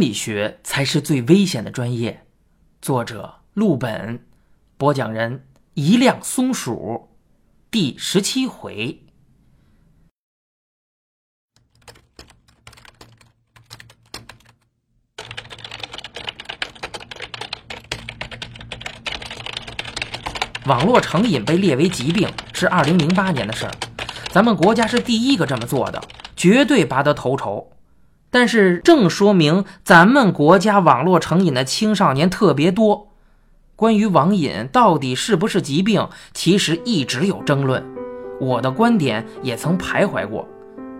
理学才是最危险的专业。作者：陆本，播讲人：一辆松鼠，第十七回。网络成瘾被列为疾病是二零零八年的事儿，咱们国家是第一个这么做的，绝对拔得头筹。但是正说明咱们国家网络成瘾的青少年特别多。关于网瘾到底是不是疾病，其实一直有争论。我的观点也曾徘徊过，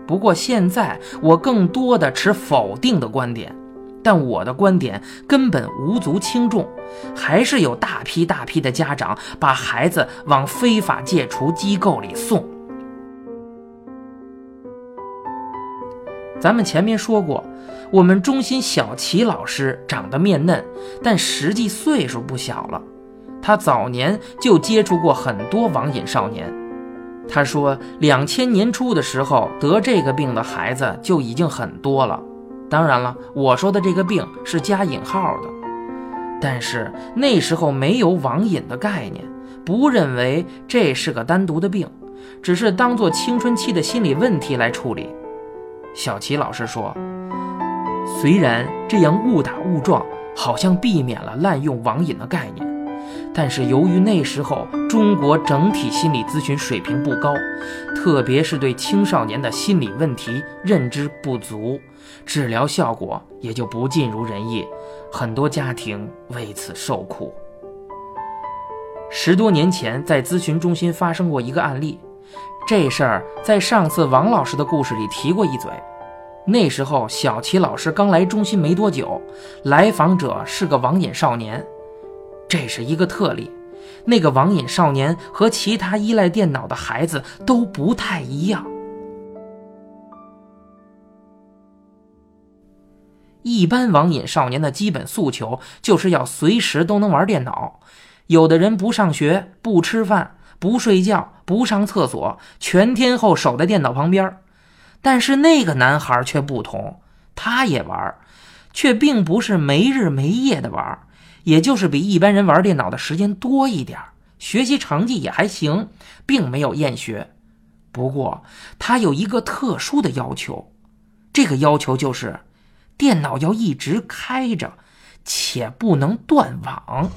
不过现在我更多的持否定的观点。但我的观点根本无足轻重，还是有大批大批的家长把孩子往非法戒除机构里送。咱们前面说过，我们中心小齐老师长得面嫩，但实际岁数不小了。他早年就接触过很多网瘾少年。他说，两千年初的时候得这个病的孩子就已经很多了。当然了，我说的这个病是加引号的，但是那时候没有网瘾的概念，不认为这是个单独的病，只是当做青春期的心理问题来处理。小齐老师说，虽然这样误打误撞，好像避免了滥用网瘾的概念。但是由于那时候中国整体心理咨询水平不高，特别是对青少年的心理问题认知不足，治疗效果也就不尽如人意，很多家庭为此受苦。十多年前在咨询中心发生过一个案例，这事儿在上次王老师的故事里提过一嘴。那时候小齐老师刚来中心没多久，来访者是个网瘾少年。这是一个特例，那个网瘾少年和其他依赖电脑的孩子都不太一样。一般网瘾少年的基本诉求就是要随时都能玩电脑，有的人不上学、不吃饭、不睡觉、不上厕所，全天候守在电脑旁边。但是那个男孩却不同，他也玩，却并不是没日没夜的玩。也就是比一般人玩电脑的时间多一点，学习成绩也还行，并没有厌学。不过他有一个特殊的要求，这个要求就是电脑要一直开着，且不能断网。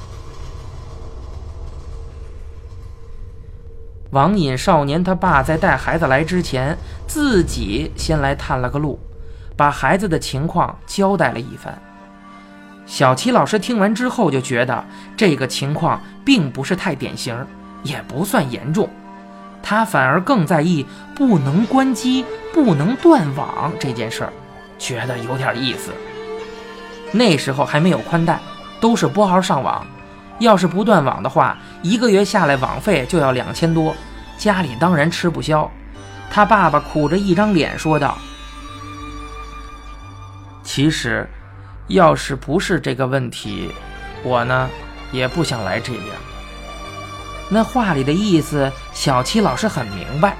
网瘾少年他爸在带孩子来之前，自己先来探了个路，把孩子的情况交代了一番。小齐老师听完之后就觉得这个情况并不是太典型，也不算严重，他反而更在意不能关机、不能断网这件事儿，觉得有点意思。那时候还没有宽带，都是拨号上网，要是不断网的话，一个月下来网费就要两千多，家里当然吃不消。他爸爸苦着一张脸说道：“其实。”要是不是这个问题，我呢也不想来这边。那话里的意思，小七老师很明白，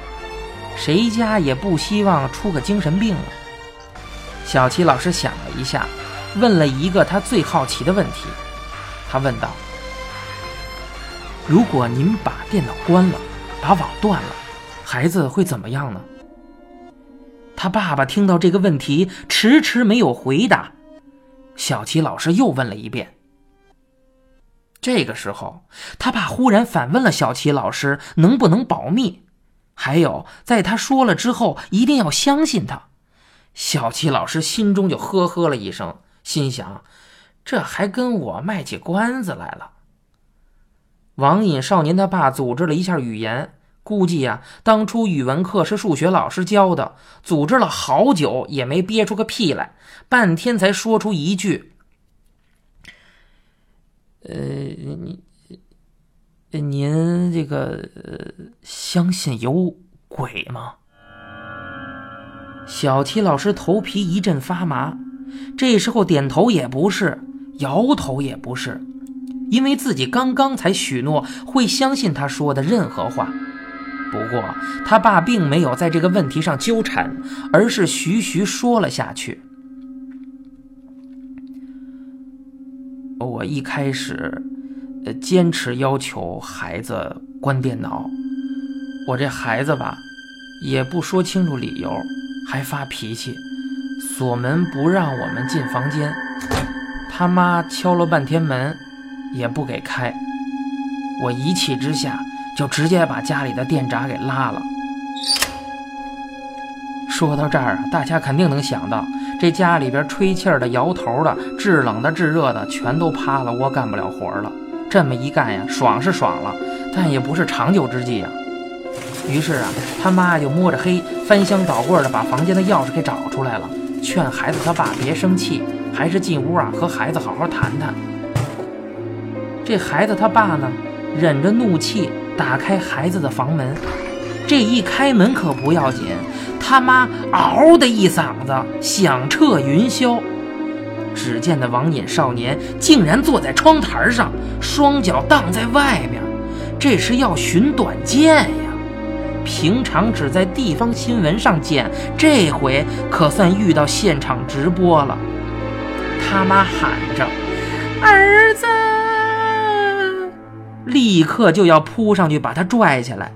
谁家也不希望出个精神病啊。小七老师想了一下，问了一个他最好奇的问题。他问道：“如果您把电脑关了，把网断了，孩子会怎么样呢？”他爸爸听到这个问题，迟迟没有回答。小齐老师又问了一遍。这个时候，他爸忽然反问了小齐老师：“能不能保密？还有，在他说了之后，一定要相信他。”小齐老师心中就呵呵了一声，心想：“这还跟我卖起关子来了。”网瘾少年他爸组织了一下语言。估计呀，当初语文课是数学老师教的，组织了好久也没憋出个屁来，半天才说出一句：“呃，您，您这个相信有鬼吗？”小齐老师头皮一阵发麻，这时候点头也不是，摇头也不是，因为自己刚刚才许诺会相信他说的任何话。不过，他爸并没有在这个问题上纠缠，而是徐徐说了下去。我一开始，呃，坚持要求孩子关电脑。我这孩子吧，也不说清楚理由，还发脾气，锁门不让我们进房间。他妈敲了半天门，也不给开。我一气之下，就直接把家里的电闸给拉了。说到这儿啊，大家肯定能想到，这家里边吹气儿的、摇头的、制冷的、制热的，全都趴了窝，干不了活了。这么一干呀，爽是爽了，但也不是长久之计啊。于是啊，他妈就摸着黑，翻箱倒柜的把房间的钥匙给找出来了，劝孩子他爸别生气，还是进屋啊和孩子好好谈谈。这孩子他爸呢，忍着怒气打开孩子的房门，这一开门可不要紧。他妈嗷的一嗓子响彻云霄，只见那网瘾少年竟然坐在窗台上，双脚荡在外面，这是要寻短见呀！平常只在地方新闻上见，这回可算遇到现场直播了。他妈喊着：“儿子！”立刻就要扑上去把他拽起来。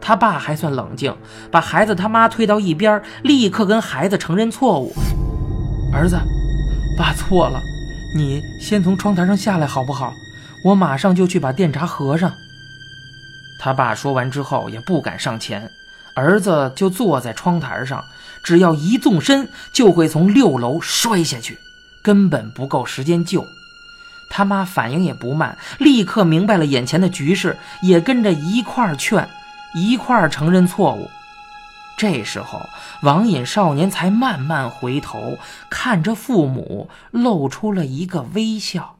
他爸还算冷静，把孩子他妈推到一边，立刻跟孩子承认错误：“儿子，爸错了，你先从窗台上下来好不好？我马上就去把电闸合上。”他爸说完之后也不敢上前，儿子就坐在窗台上，只要一纵身就会从六楼摔下去，根本不够时间救。他妈反应也不慢，立刻明白了眼前的局势，也跟着一块儿劝。一块儿承认错误。这时候，网瘾少年才慢慢回头，看着父母，露出了一个微笑。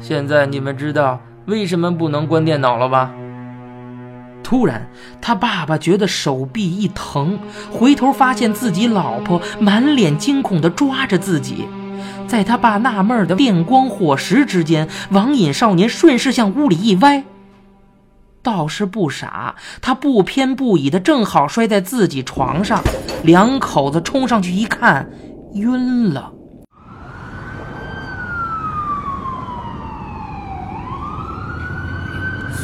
现在你们知道为什么不能关电脑了吧？突然，他爸爸觉得手臂一疼，回头发现自己老婆满脸惊恐地抓着自己。在他爸纳闷的电光火石之间，网瘾少年顺势向屋里一歪。倒是不傻，他不偏不倚的正好摔在自己床上，两口子冲上去一看，晕了。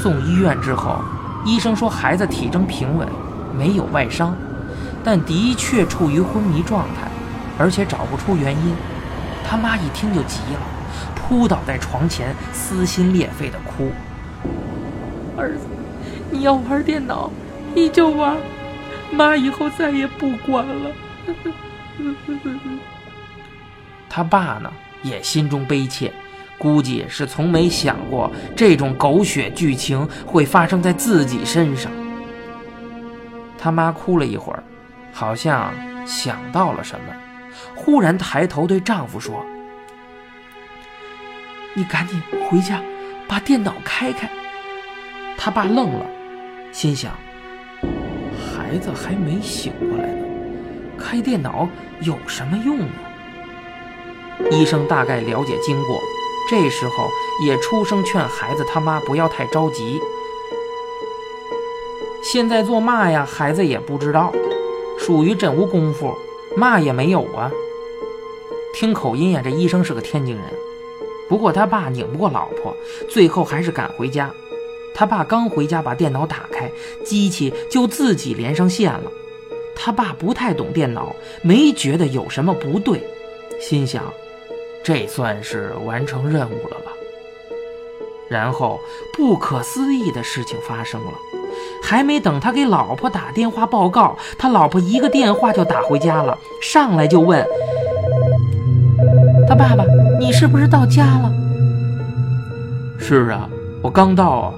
送医院之后，医生说孩子体征平稳，没有外伤，但的确处于昏迷状态，而且找不出原因。他妈一听就急了，扑倒在床前，撕心裂肺的哭。儿子，你要玩电脑，你就玩，妈以后再也不管了。他爸呢，也心中悲切，估计是从没想过这种狗血剧情会发生在自己身上。他妈哭了一会儿，好像想到了什么，忽然抬头对丈夫说：“你赶紧回家，把电脑开开。”他爸愣了，心想：孩子还没醒过来呢，开电脑有什么用呢？医生大概了解经过，这时候也出声劝孩子他妈不要太着急。现在做嘛呀？孩子也不知道，属于真无功夫，嘛也没有啊。听口音呀，这医生是个天津人。不过他爸拧不过老婆，最后还是赶回家。他爸刚回家，把电脑打开，机器就自己连上线了。他爸不太懂电脑，没觉得有什么不对，心想，这算是完成任务了吧。然后不可思议的事情发生了，还没等他给老婆打电话报告，他老婆一个电话就打回家了，上来就问他爸爸：“你是不是到家了？”“是啊，我刚到啊。”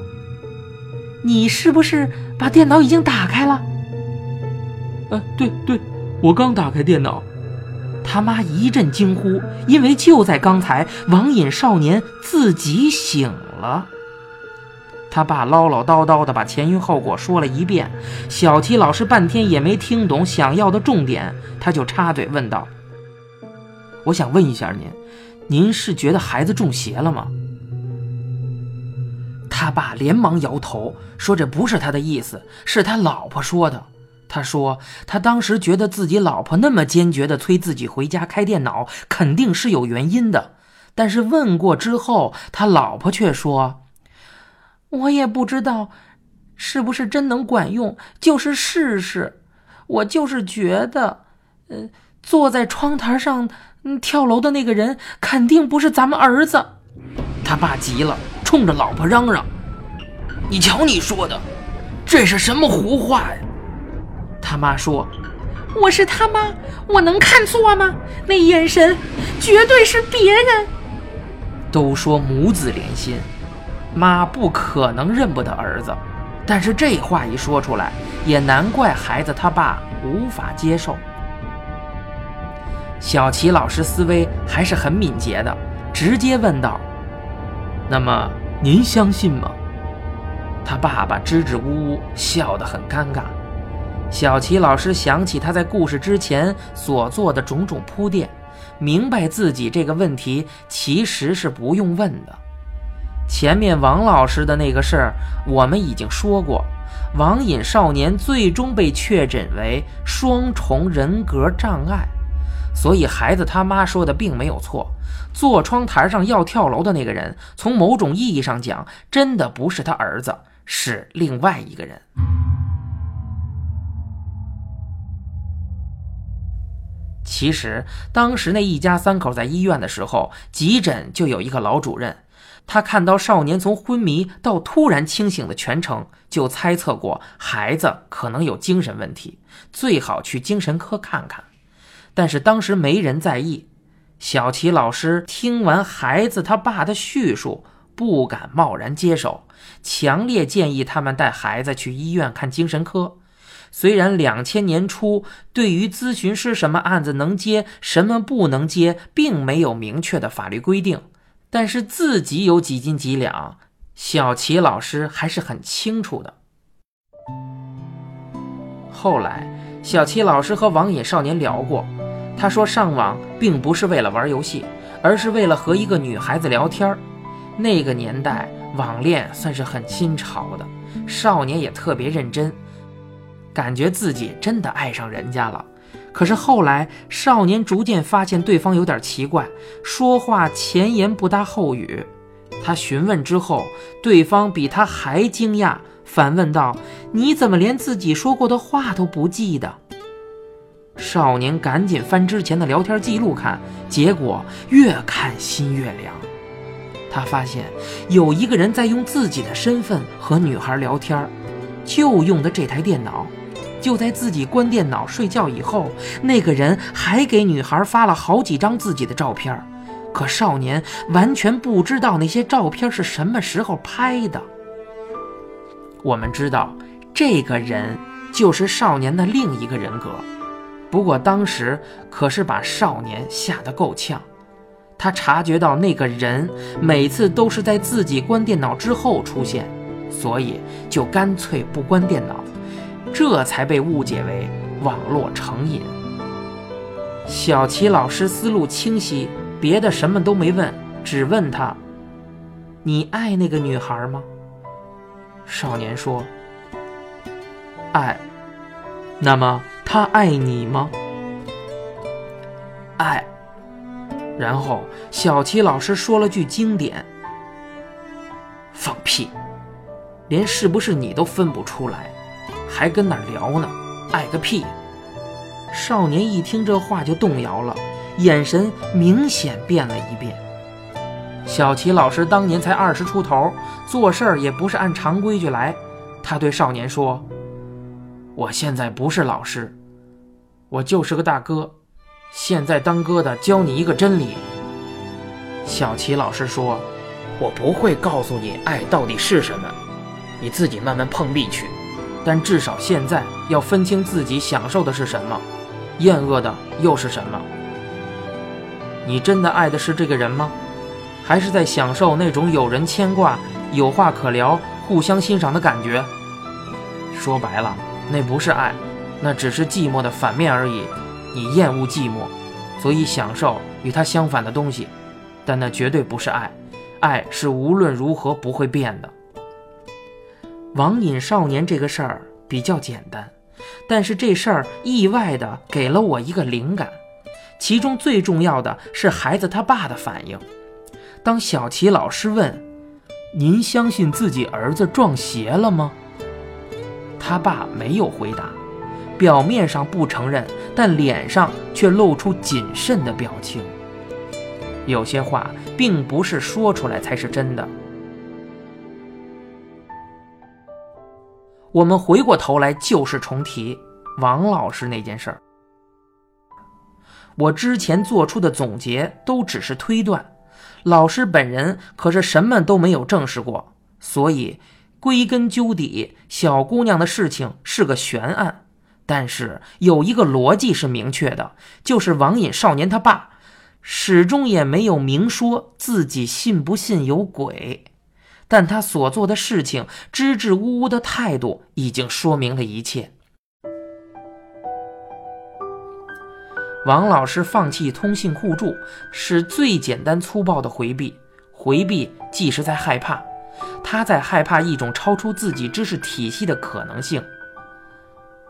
你是不是把电脑已经打开了？呃，对对，我刚打开电脑。他妈一阵惊呼，因为就在刚才，网瘾少年自己醒了。他爸唠唠叨叨的把前因后果说了一遍，小齐老师半天也没听懂想要的重点，他就插嘴问道：“我想问一下您，您是觉得孩子中邪了吗？”他爸连忙摇头说：“这不是他的意思，是他老婆说的。”他说，他当时觉得自己老婆那么坚决地催自己回家开电脑，肯定是有原因的。但是问过之后，他老婆却说：“我也不知道是不是真能管用，就是试试。我就是觉得，呃，坐在窗台上跳楼的那个人肯定不是咱们儿子。”他爸急了，冲着老婆嚷嚷：“你瞧你说的，这是什么胡话呀！”他妈说：“我是他妈，我能看错吗？那眼神绝对是别人。”都说母子连心，妈不可能认不得儿子。但是这话一说出来，也难怪孩子他爸无法接受。小齐老师思维还是很敏捷的，直接问道：“那么您相信吗？”他爸爸支支吾吾，笑得很尴尬。小齐老师想起他在故事之前所做的种种铺垫，明白自己这个问题其实是不用问的。前面王老师的那个事儿，我们已经说过，网瘾少年最终被确诊为双重人格障碍，所以孩子他妈说的并没有错。坐窗台上要跳楼的那个人，从某种意义上讲，真的不是他儿子，是另外一个人。其实，当时那一家三口在医院的时候，急诊就有一个老主任，他看到少年从昏迷到突然清醒的全程，就猜测过孩子可能有精神问题，最好去精神科看看。但是当时没人在意。小齐老师听完孩子他爸的叙述，不敢贸然接手，强烈建议他们带孩子去医院看精神科。虽然两千年初对于咨询师什么案子能接，什么不能接，并没有明确的法律规定，但是自己有几斤几两，小齐老师还是很清楚的。后来，小齐老师和网瘾少年聊过，他说上网并不是为了玩游戏，而是为了和一个女孩子聊天那个年代，网恋算是很新潮的，少年也特别认真。感觉自己真的爱上人家了，可是后来少年逐渐发现对方有点奇怪，说话前言不搭后语。他询问之后，对方比他还惊讶，反问道：“你怎么连自己说过的话都不记得？”少年赶紧翻之前的聊天记录看，结果越看心越凉。他发现有一个人在用自己的身份和女孩聊天，就用的这台电脑。就在自己关电脑睡觉以后，那个人还给女孩发了好几张自己的照片，可少年完全不知道那些照片是什么时候拍的。我们知道，这个人就是少年的另一个人格，不过当时可是把少年吓得够呛。他察觉到那个人每次都是在自己关电脑之后出现，所以就干脆不关电脑。这才被误解为网络成瘾。小齐老师思路清晰，别的什么都没问，只问他：“你爱那个女孩吗？”少年说：“爱。”那么他爱你吗？爱。然后小齐老师说了句经典：“放屁，连是不是你都分不出来。”还跟哪聊呢？爱个屁！少年一听这话就动摇了，眼神明显变了一变。小齐老师当年才二十出头，做事儿也不是按常规矩来。他对少年说：“我现在不是老师，我就是个大哥。现在当哥的教你一个真理。”小齐老师说：“我不会告诉你爱到底是什么，你自己慢慢碰壁去。”但至少现在要分清自己享受的是什么，厌恶的又是什么。你真的爱的是这个人吗？还是在享受那种有人牵挂、有话可聊、互相欣赏的感觉？说白了，那不是爱，那只是寂寞的反面而已。你厌恶寂寞，所以享受与它相反的东西，但那绝对不是爱。爱是无论如何不会变的。网瘾少年这个事儿比较简单，但是这事儿意外的给了我一个灵感，其中最重要的是孩子他爸的反应。当小齐老师问：“您相信自己儿子撞邪了吗？”他爸没有回答，表面上不承认，但脸上却露出谨慎的表情。有些话并不是说出来才是真的。我们回过头来旧事重提，王老师那件事儿，我之前做出的总结都只是推断，老师本人可是什么都没有证实过，所以。归根究底，小姑娘的事情是个悬案，但是有一个逻辑是明确的，就是网瘾少年他爸始终也没有明说自己信不信有鬼，但他所做的事情支支吾吾的态度已经说明了一切。王老师放弃通信互助是最简单粗暴的回避，回避即是在害怕。他在害怕一种超出自己知识体系的可能性。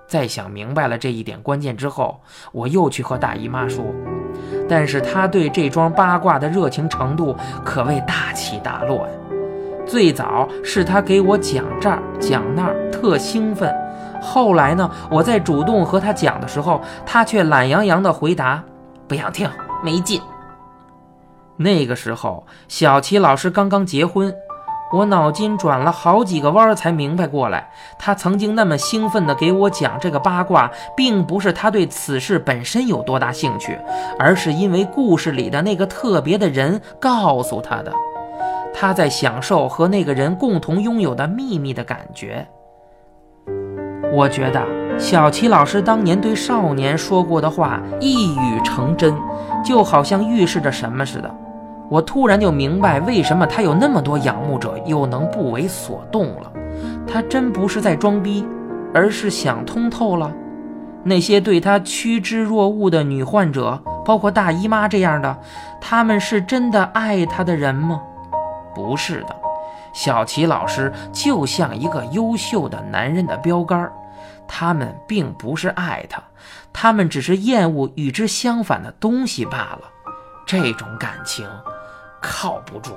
在想明白了这一点关键之后，我又去和大姨妈说，但是她对这桩八卦的热情程度可谓大起大落呀。最早是他给我讲这儿讲那儿，特兴奋。后来呢，我在主动和他讲的时候，他却懒洋洋地回答：“不想听，没劲。”那个时候，小齐老师刚刚结婚。我脑筋转了好几个弯儿，才明白过来，他曾经那么兴奋地给我讲这个八卦，并不是他对此事本身有多大兴趣，而是因为故事里的那个特别的人告诉他的，他在享受和那个人共同拥有的秘密的感觉。我觉得小齐老师当年对少年说过的话一语成真，就好像预示着什么似的。我突然就明白，为什么他有那么多仰慕者，又能不为所动了。他真不是在装逼，而是想通透了。那些对他趋之若鹜的女患者，包括大姨妈这样的，他们是真的爱他的人吗？不是的。小齐老师就像一个优秀的男人的标杆，他们并不是爱他，他们只是厌恶与之相反的东西罢了。这种感情。靠不住。